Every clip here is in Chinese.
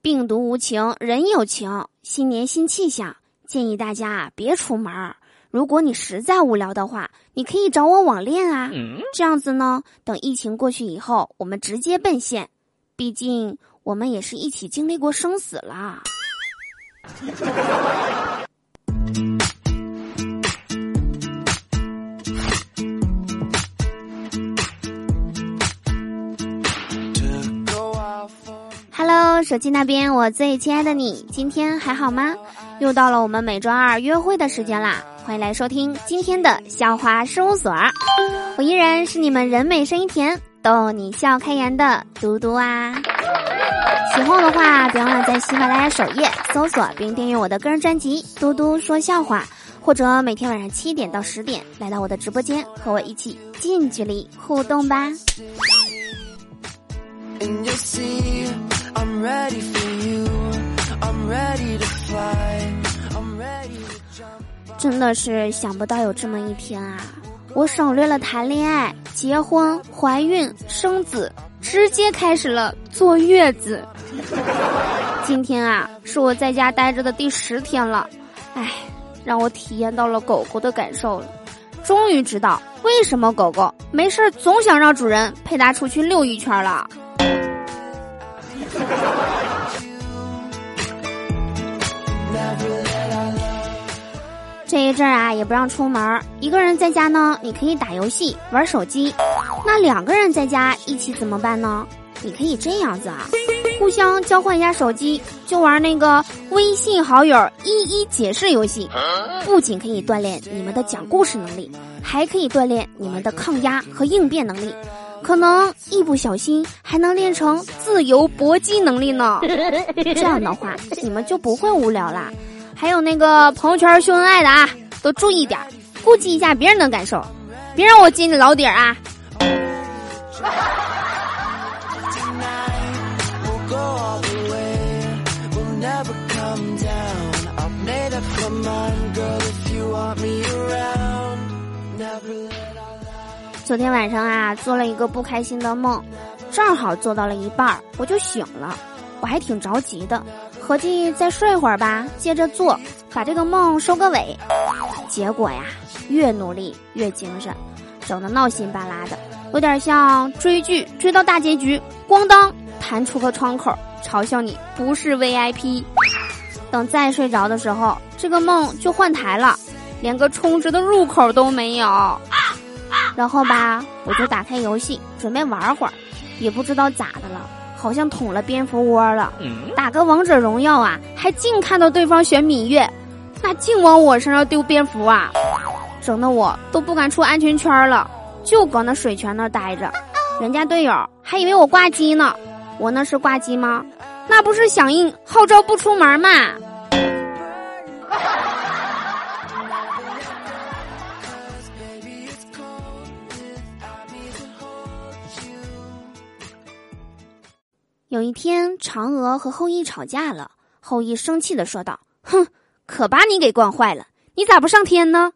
病毒无情，人有情。新年新气象，建议大家啊别出门儿。如果你实在无聊的话，你可以找我网恋啊。这样子呢，等疫情过去以后，我们直接奔现。毕竟我们也是一起经历过生死啦。手机那边我最亲爱的你，今天还好吗？又到了我们每周二约会的时间啦，欢迎来收听今天的笑话事务所。我依然是你们人美声音甜、逗你笑开颜的嘟嘟啊。喜欢我的话，别忘了在喜马拉雅首页搜索并订阅我的个人专辑《嘟嘟说笑话》，或者每天晚上七点到十点来到我的直播间，和我一起近距离互动吧。I'm ready for you. I'm ready to fly. I'm ready to jump. 真的是想不到有这么一天啊！我省略了谈恋爱、结婚、怀孕、生子，直接开始了坐月子。今天啊，是我在家待着的第十天了，唉，让我体验到了狗狗的感受了，终于知道为什么狗狗没事总想让主人陪它出去溜一圈了。这一阵儿啊，也不让出门，一个人在家呢，你可以打游戏、玩手机。那两个人在家一起怎么办呢？你可以这样子啊，互相交换一下手机，就玩那个微信好友一一解释游戏。不仅可以锻炼你们的讲故事能力，还可以锻炼你们的抗压和应变能力。可能一不小心还能练成自由搏击能力呢。这样的话，你们就不会无聊啦。还有那个朋友圈秀恩爱的啊，都注意点，顾及一下别人的感受，别让我揭你老底儿啊！昨天晚上啊，做了一个不开心的梦，正好做到了一半儿，我就醒了，我还挺着急的。合计再睡会儿吧，接着做，把这个梦收个尾。结果呀，越努力越精神，整的闹心巴拉的，有点像追剧追到大结局，咣当弹出个窗口，嘲笑你不是 VIP。等再睡着的时候，这个梦就换台了，连个充值的入口都没有。然后吧，我就打开游戏准备玩会儿，也不知道咋的了。好像捅了蝙蝠窝了，打个王者荣耀啊，还净看到对方选芈月，那净往我身上丢蝙蝠啊，整得我都不敢出安全圈了，就搁那水泉那待着，人家队友还以为我挂机呢，我那是挂机吗？那不是响应号召不出门吗？有一天，嫦娥和后羿吵架了。后羿生气的说道：“哼，可把你给惯坏了！你咋不上天呢？”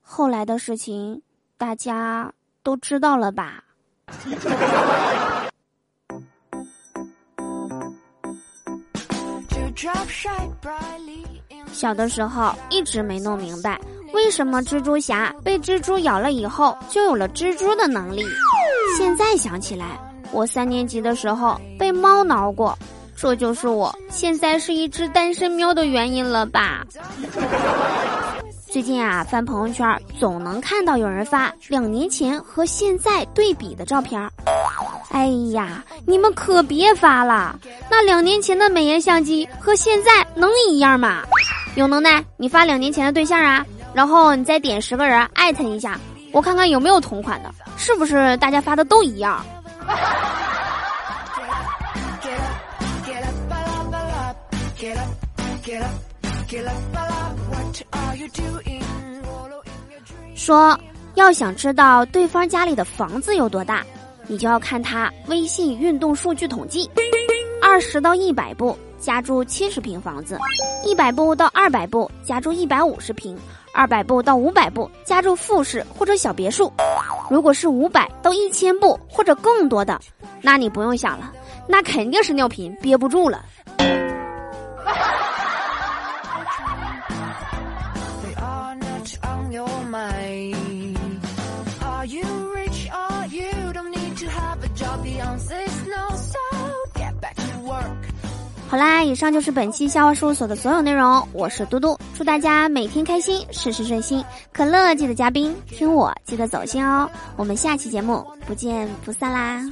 后来的事情大家都知道了吧？小的时候一直没弄明白，为什么蜘蛛侠被蜘蛛咬了以后就有了蜘蛛的能力。现在想起来。我三年级的时候被猫挠过，这就是我现在是一只单身喵的原因了吧？最近啊，翻朋友圈总能看到有人发两年前和现在对比的照片。哎呀，你们可别发了，那两年前的美颜相机和现在能一样吗？有能耐你发两年前的对象啊，然后你再点十个人艾特一下，我看看有没有同款的，是不是大家发的都一样？说要想知道对方家里的房子有多大，你就要看他微信运动数据统计。二十到一百步，家住七十平房子；一百步到二百步，家住一百五十平；二百步到五百步，家住复式或者小别墅。如果是五百到一千步或者更多的，那你不用想了，那肯定是尿频憋不住了。好啦，以上就是本期笑话事务所的所有内容。我是嘟嘟，祝大家每天开心，事事顺心。可乐记得加冰，听我记得走心哦。我们下期节目不见不散啦！